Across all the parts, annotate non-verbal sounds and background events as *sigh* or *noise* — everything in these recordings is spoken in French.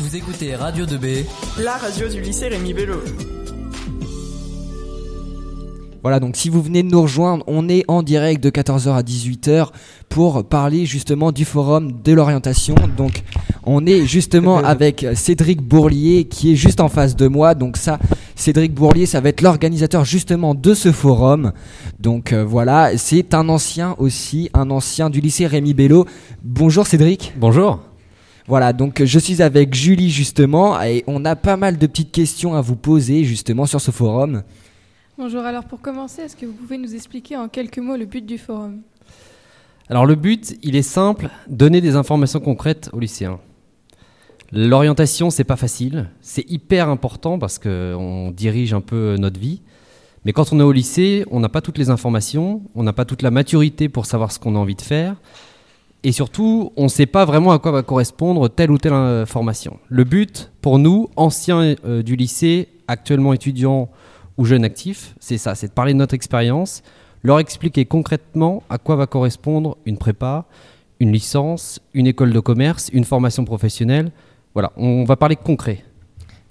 Vous écoutez Radio 2B, la radio du lycée Rémi Bello. Voilà, donc si vous venez de nous rejoindre, on est en direct de 14h à 18h pour parler justement du forum de l'orientation. Donc on est justement *laughs* avec Cédric Bourlier qui est juste en face de moi. Donc ça, Cédric Bourlier, ça va être l'organisateur justement de ce forum. Donc euh, voilà, c'est un ancien aussi, un ancien du lycée Rémi Bello. Bonjour Cédric. Bonjour. Voilà, donc je suis avec Julie justement et on a pas mal de petites questions à vous poser justement sur ce forum. Bonjour, alors pour commencer, est-ce que vous pouvez nous expliquer en quelques mots le but du forum? Alors le but, il est simple, donner des informations concrètes aux lycéens. L'orientation, c'est pas facile, c'est hyper important parce qu'on dirige un peu notre vie. Mais quand on est au lycée, on n'a pas toutes les informations, on n'a pas toute la maturité pour savoir ce qu'on a envie de faire. Et surtout, on ne sait pas vraiment à quoi va correspondre telle ou telle euh, formation. Le but, pour nous, anciens euh, du lycée, actuellement étudiants ou jeunes actifs, c'est ça, c'est de parler de notre expérience, leur expliquer concrètement à quoi va correspondre une prépa, une licence, une école de commerce, une formation professionnelle. Voilà, on va parler concret.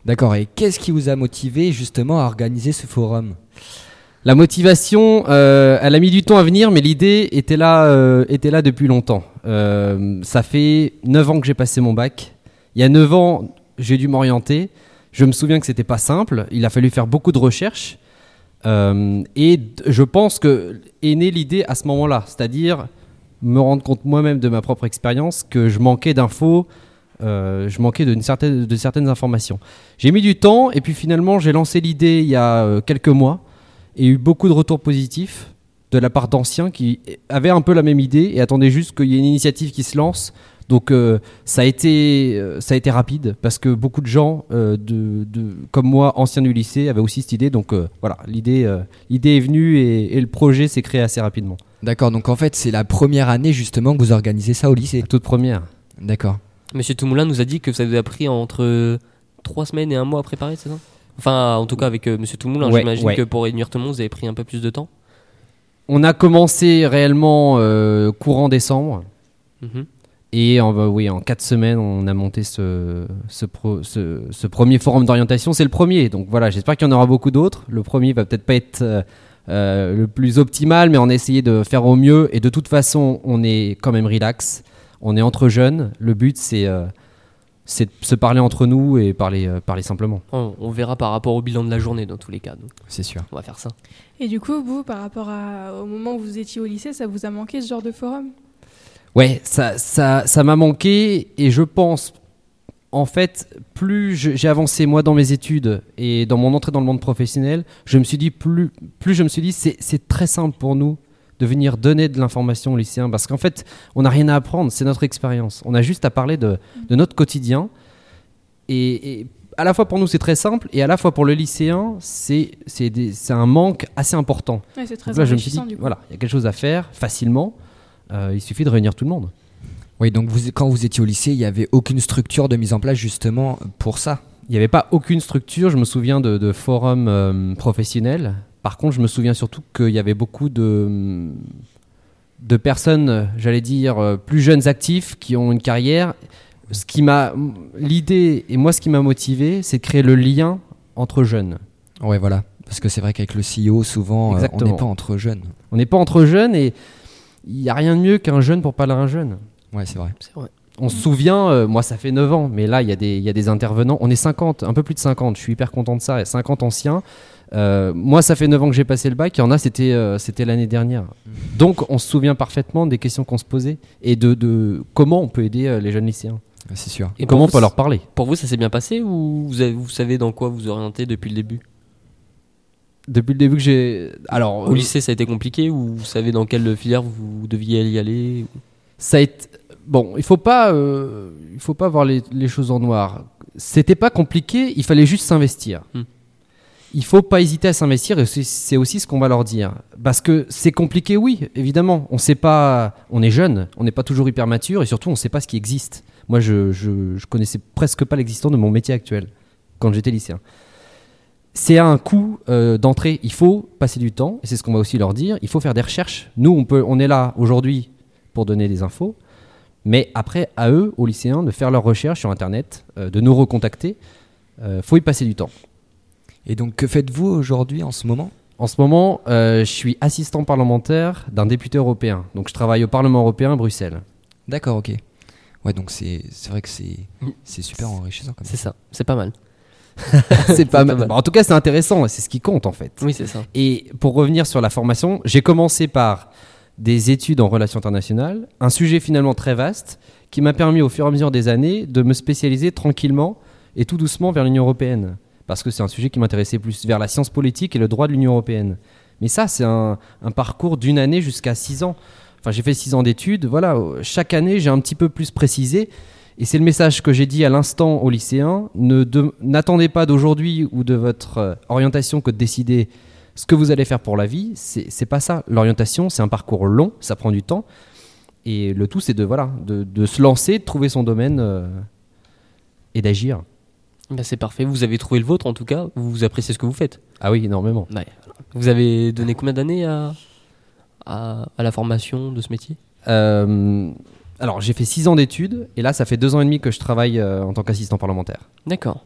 D'accord, et qu'est-ce qui vous a motivé justement à organiser ce forum? La motivation, euh, elle a mis du temps à venir, mais l'idée était là, euh, était là depuis longtemps. Euh, ça fait 9 ans que j'ai passé mon bac. Il y a 9 ans, j'ai dû m'orienter. Je me souviens que c'était pas simple. Il a fallu faire beaucoup de recherches. Et je pense que est née l'idée à ce moment-là, c'est-à-dire me rendre compte moi-même de ma propre expérience que je manquais d'infos, je manquais de, certaine, de certaines informations. J'ai mis du temps et puis finalement j'ai lancé l'idée il y a quelques mois et eu beaucoup de retours positifs de la part d'anciens qui avaient un peu la même idée et attendaient juste qu'il y ait une initiative qui se lance donc euh, ça, a été, euh, ça a été rapide parce que beaucoup de gens, euh, de, de, comme moi, anciens du lycée, avaient aussi cette idée. Donc voilà, l'idée l'idée est venue et, et le projet s'est créé assez rapidement. D'accord, donc en fait c'est la première année justement que vous organisez ça au lycée. Toute première. D'accord. Monsieur Toumoulin nous a dit que ça vous a pris entre 3 semaines et un mois à préparer, c'est ça? Enfin, en tout cas avec Monsieur Toumoulin, Ouais, j'imagine ouais. que pour réunir tout le monde, vous avez pris un peu plus de temps? On a commencé réellement euh, courant décembre. Mhm. Et en, bah oui, en quatre semaines, on a monté ce, ce, pro- ce- ce premier forum d'orientation. C'est le premier. Donc voilà, j'espère qu'il y en aura beaucoup d'autres. Le premier va peut-être pas être euh, euh, le plus optimal, mais on a essayé de faire au mieux. Et de toute façon, on est quand même relax. On est entre jeunes. Le but, c'est euh, c'est de se parler entre nous et parler, euh, parler simplement. On, on verra par rapport au bilan de la journée dans tous les cas. donc C'est sûr. on va faire ça. Et du coup, vous, par rapport à- au moment où vous étiez au lycée, ça vous a manqué ce genre de forum? Ouais, ça, ça, ça m'a manqué et je pense, en fait, plus j'ai avancé moi dans mes études et dans mon entrée dans le monde professionnel, je me suis dit plus, plus je me suis dit c'est c'est très simple pour nous de venir donner de l'information aux lycéens parce qu'en fait on n'a rien à apprendre, c'est notre expérience. On a juste à parler de, de notre quotidien et, et à la fois pour nous c'est très simple et à la fois pour le lycéen c'est c'est des- c'est un manque assez important. Ouais, C'est très là, je me suis dit, enrichissant du coup. voilà, il y a quelque chose à faire facilement. Euh, il suffit de réunir tout le monde. Oui, donc vous, quand vous étiez au lycée, il n'y avait aucune structure de mise en place justement pour ça? Il n'y avait pas aucune structure. Je me souviens de, de forums euh, professionnels. Par contre, je me souviens surtout qu'il y avait beaucoup de, de personnes, j'allais dire, euh, plus jeunes actifs qui ont une carrière. Ce qui m'a, l'idée et moi, ce qui m'a motivé, c'est de créer le lien entre jeunes. Ouais, voilà. Parce que c'est vrai qu'avec le CEO, souvent, euh, on n'est pas entre jeunes. On n'est pas entre jeunes et il n'y a rien de mieux qu'un jeune pour parler à un jeune. Ouais, c'est vrai. C'est vrai. On se souvient, euh, moi ça fait 9 ans, mais là il y, a des- il y a des intervenants, on est 50, un peu plus de 50, je suis hyper content de ça, et 50 anciens. Euh, moi ça fait 9 ans que j'ai passé le bac, il y en a c'était euh, c'était l'année dernière. Donc on se souvient parfaitement des questions qu'on se posait et de, de comment on peut aider euh, les jeunes lycéens. Ouais, C'est sûr. Et comment on peut leur parler. Pour vous, ça s'est bien passé ou vous, avez- vous savez dans quoi vous orientez depuis le début? Depuis le début que j'ai... Alors, Au lycée, ça a été compliqué ou vous savez dans quelle filière vous deviez y aller ça a été... Bon, il faut pas, euh, il faut pas voir les, les choses en noir. C'était pas compliqué, il fallait juste s'investir. Hmm. Il faut pas hésiter à s'investir et c'est- c'est aussi ce qu'on va leur dire. Parce que c'est compliqué, oui, évidemment. On sait pas, on est jeune, on n'est pas toujours hyper mature et surtout on sait pas ce qui existe. Moi, je, je, je connaissais presque pas l'existence de mon métier actuel quand j'étais lycéen. C'est un coût euh, d'entrée. Il faut passer du temps et c'est ce qu'on va aussi leur dire. Il faut faire des recherches. Nous, on peut, on est là aujourd'hui pour donner des infos. Mais après, à eux, aux lycéens, de faire leurs recherches sur Internet, euh, de nous recontacter. Euh, faut y passer du temps. Et donc, que faites-vous aujourd'hui en ce moment? En ce moment, euh, je suis assistant parlementaire d'un député européen. Donc je travaille au Parlement européen à Bruxelles. D'accord, ok. Ouais, donc c'est c'est vrai que c'est Mm. c'est super enrichissant comme C'est ça, c'est pas mal. *laughs* c'est pas pas mal. mal. Bon, en tout cas, c'est intéressant, c'est ce qui compte en fait. Oui, c'est ça. Et pour revenir sur la formation, j'ai commencé par des études en relations internationales, un sujet finalement très vaste qui m'a permis au fur et à mesure des années de me spécialiser tranquillement et tout doucement vers l'Union européenne. Parce que c'est un sujet qui m'intéressait plus vers la science politique et le droit de l'Union européenne. Mais ça, c'est un, parcours d'une année jusqu'à six ans. Enfin, j'ai fait six ans d'études. Voilà, euh, chaque année, j'ai un petit peu plus précisé. Et c'est le message que j'ai dit à l'instant aux lycéens. N'attendez pas d'aujourd'hui ou de votre euh, orientation que de décider ce que vous allez faire pour la vie. C'est pas ça. L'orientation, c'est un parcours long, ça prend du temps. Et le tout, c'est de, voilà, de, de se lancer, de trouver son domaine euh, et d'agir. Bah, c'est parfait. Vous avez trouvé le vôtre en tout cas. Vous appréciez ce que vous faites. Ah oui, énormément. Ouais. Vous avez donné combien d'années à, à, à la formation de ce métier? Euh, alors, j'ai fait six ans d'études, et là, ça fait deux ans et demi que je travaille euh, en tant qu'assistant parlementaire. D'accord.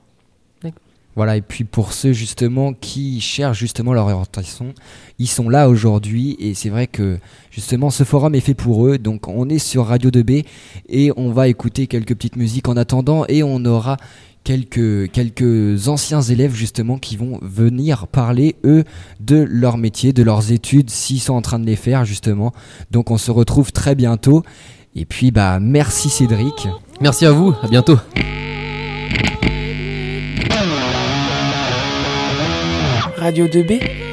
Voilà, et puis pour ceux justement qui cherchent justement leur orientation, ils sont là aujourd'hui et c'est vrai que justement ce forum est fait pour eux. Donc on est sur Radio 2B et on va écouter quelques petites musiques en attendant et on aura quelques, anciens élèves justement qui vont venir parler eux de leur métier, de leurs études, s'ils sont en train de les faire justement. Donc on se retrouve très bientôt. Et puis bah merci Cédric. Merci à vous, à bientôt. Radio 2B